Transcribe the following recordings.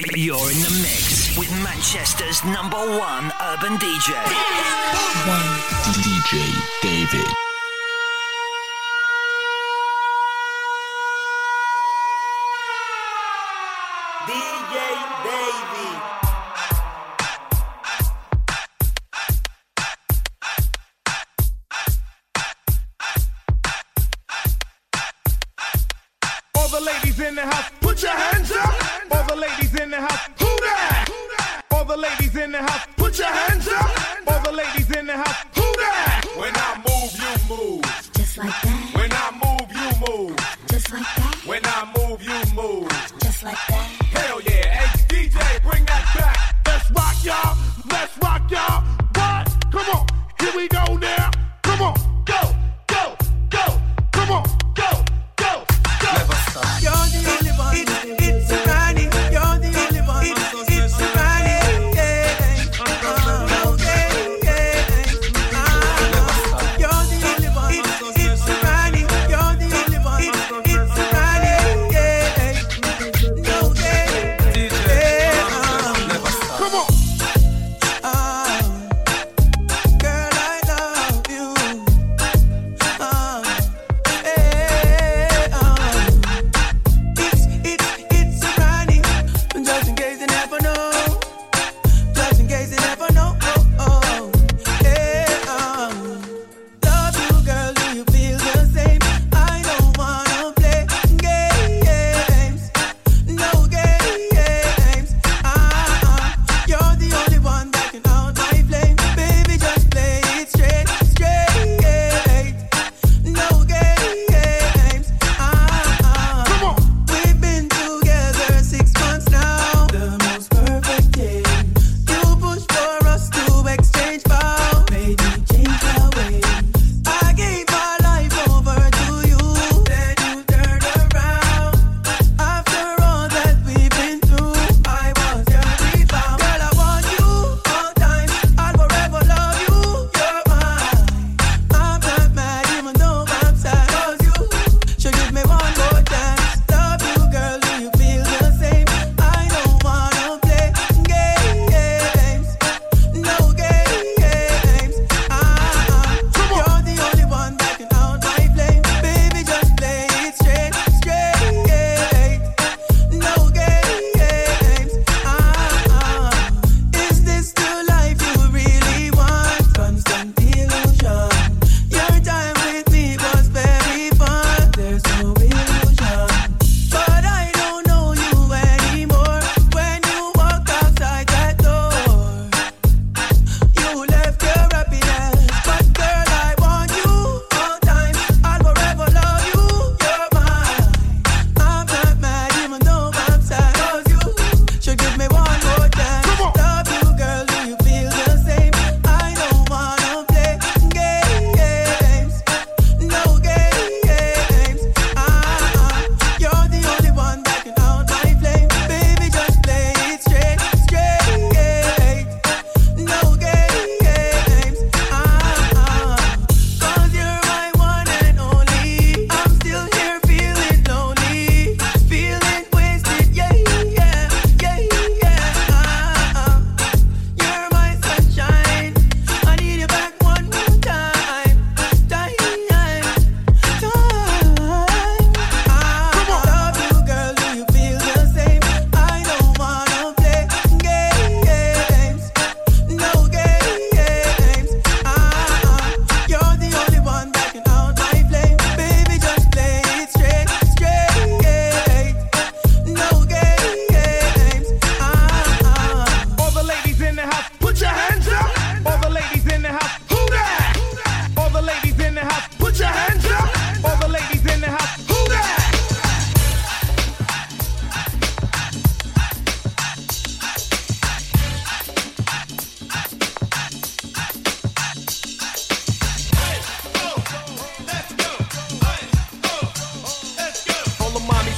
You're in the mix with Manchester's number one urban DJ. One DJ David. like that.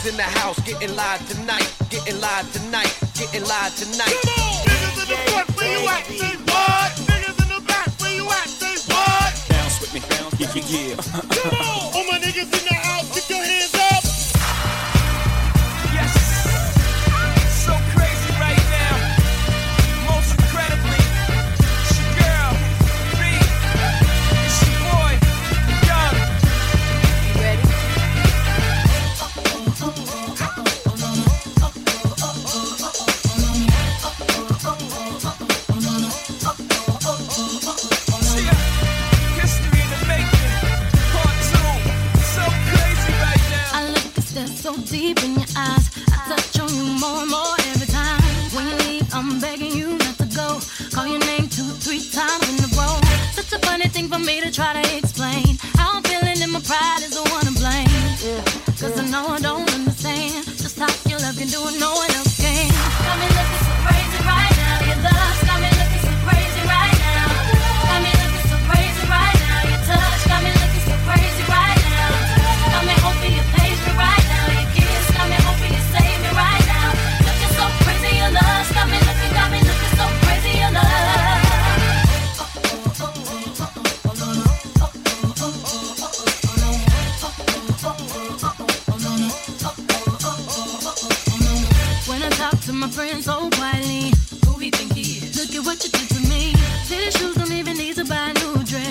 In the house getting live tonight, getting live tonight, getting live tonight. Come on! Niggas in the front, where you at? Say what? Niggas in the back, where you at? Say what? Bounce with me, bounce. Yeah, yeah, yeah. Come on! All my niggas in the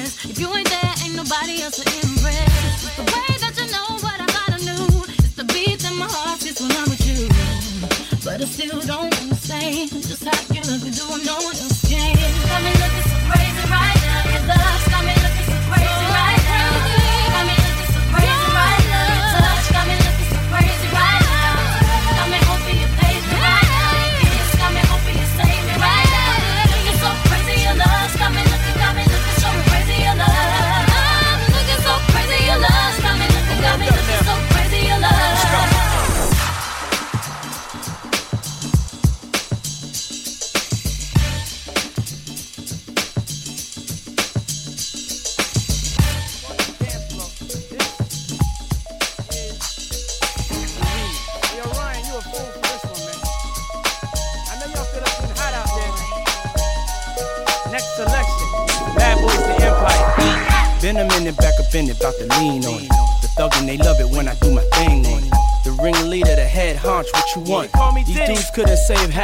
If you ain't there, ain't nobody else to. The way that you know what I the beat that my heart when I'm with you. But I still don't understand just how you look and do no one else can. Got me looking so crazy right now.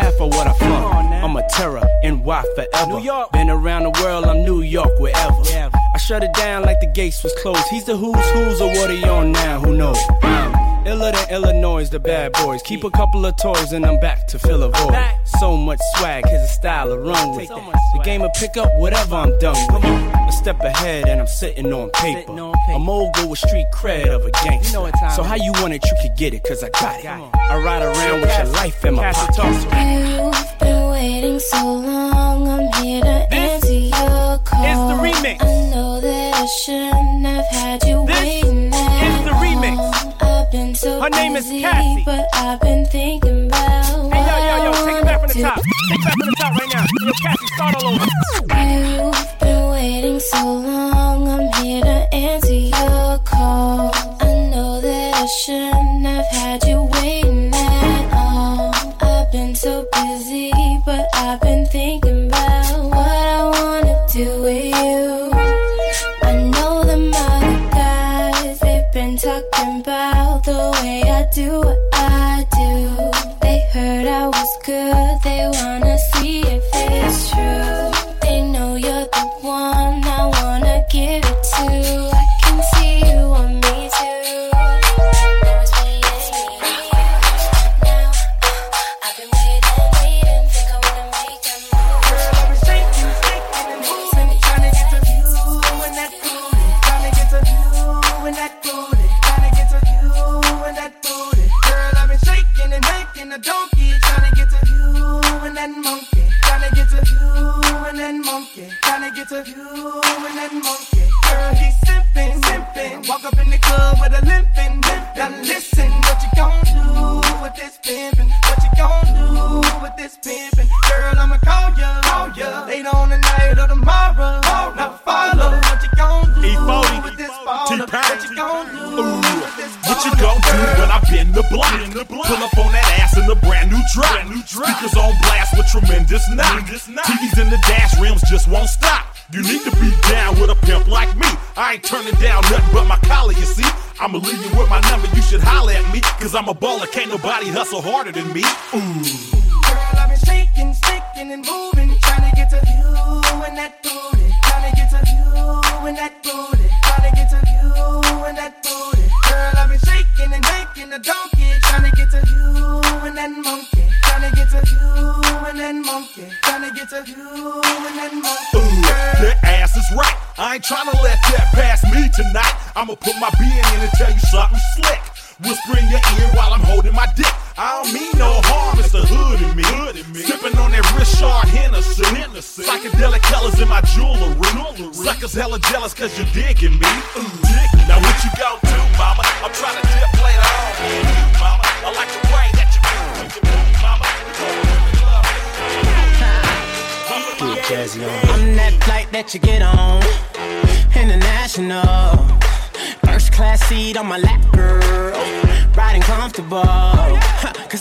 Half of what I flaunt. I'm a terror, in NY forever. New York. Been around the world, I'm New York, wherever. I shut it down like the gates was closed. He's the who's who's, or what are you on now? Who knows? Iller than Illinois, the bad boys. Keep a couple of toys and I'm back to fill a void. So much swag, here's a style to run with. The game will pick up whatever I'm done with. A step ahead and I'm sitting on paper. A mogul with street cred of a gangster. So how you want it, you could get it, cause I got it. I ride around with your life in my pocket. You've been waiting so long, I'm here to Her name is Cassie. but I've been thinking about Hey, yo, yo, yo, take it back from the top. Take it back from the top right now. Yo, Cassie, start all over. Talking about the way I do what I do. They heard I was good, they trying to get to you and that monkey, trying to get to you and that monkey, trying to get to you and that monkey. Girl, he's simping, simping, walk up in the club with a limping, limping. Now listen, what you gon' do with this pimpin'? What you gon' do with this pimpin'? Girl, I'ma call ya, call ya later on tonight or tomorrow. Now follow what you gon' do with this baller. What you gon' do with this What you gon' do when I bend the block? Pull up on that ass in a brand new drop. Speakers on blast with tremendous knock. TVs in the dash rims just won't stop. You need to be down with a pimp like me. I ain't turning down nothing but my collar, you see. I'ma leave you with my number, you should holler at me. Cause I'm a baller, can't nobody hustle harder than me. Ooh. Girl, I've been shaking, sticking and moving, trying to get to you and that booty, trying to get to you and that booty, trying to get to you and that booty. Making a donkey, trying to get to you and that monkey, trying to get to you and that monkey, trying to get to you and that monkey. Ooh, that ass is right. I ain't tryna let that pass me tonight. I'ma put my being in and tell you something slick. Whisper in your ear while I'm holding my dick. I don't mean no harm, it's the hood in me. Sipping on that Richard Hennessy. Psychedelic colors in my jewelry. Suckers hella jealous cause you're digging me. Now what you gon' do, mama? I'm trying to dip later on. Mama, I like the way that you move, mama. I'm that flight that you get on. International. First class seat on my lap, girl. Riding comfortable. Cause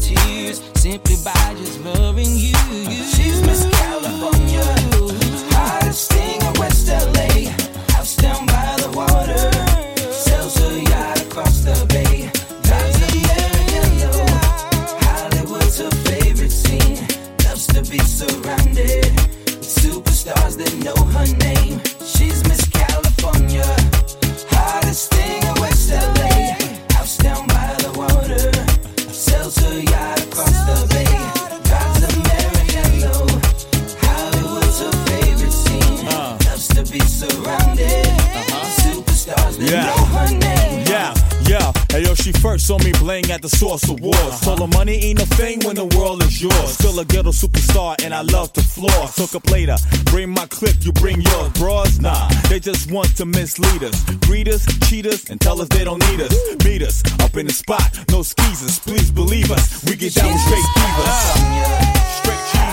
tears simply by just loving you. First saw me playing at the Source of Awards. Told her money ain't a thing when the world is yours. Still a ghetto superstar and I love to floor. Took up later, bring my clip, you bring yours. Bras, nah, they just want to mislead us. Greet us, cheat us, and tell us they don't need us. Meet us up in the spot, no skeezers. Please believe us, we get down with straight divas. Straight cheese.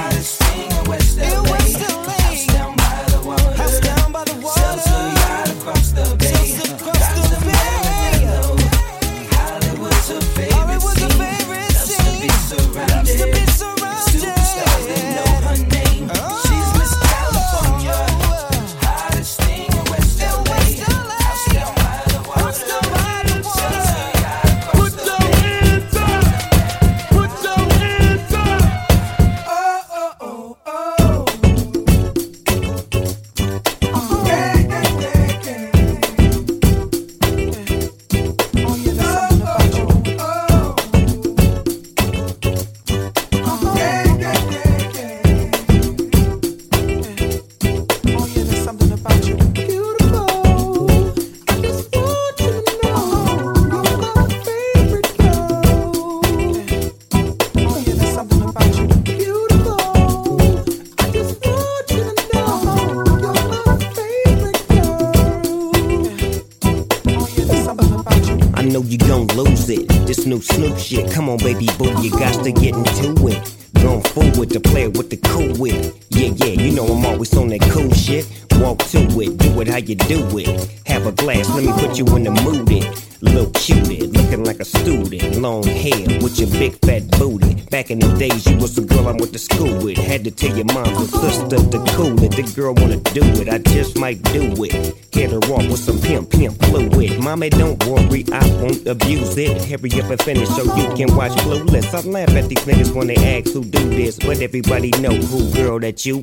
Going the player with the cool wit. Yeah, yeah, you know I'm always on that cool shit. Walk to it, do it how you do it. Have a glass, let me put you in the mood. It. Little cutie, looking like a student. Long hair with your big fat booty. Back in the days, you was the girl I went to school with. Had to tell your mom and sister to cool it. The girl wanna do it, I just might do it. Get her off with some pimp, pimp fluid. Mommy, don't worry, I won't abuse it. Hurry up and finish so you can watch Clueless. I laugh at these niggas when they ask who do this, but everybody know who girl that you When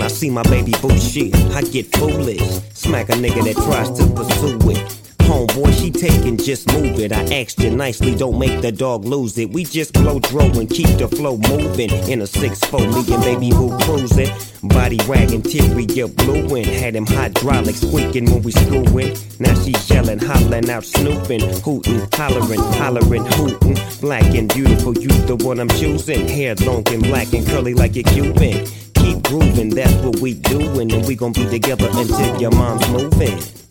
I see my baby boo shit, I get foolish. Smack a nigga that tries to pursue it. Homeboy, she taking, just move it. I asked you nicely, don't make the dog lose it. We just blow dro and keep the flow moving. In a 6-4, me and baby boo cruising. Body wagging, teary, get blueing. Had him hydraulic squeaking when we screwing. Now she yelling, hollering out, snooping, hooting, hollering, hollering, hooting. Black and beautiful, you the one I'm choosing. Hair long and black and curly like a Cuban. Keep grooving, that's what we doing, and we gon' be together until your mom's moving.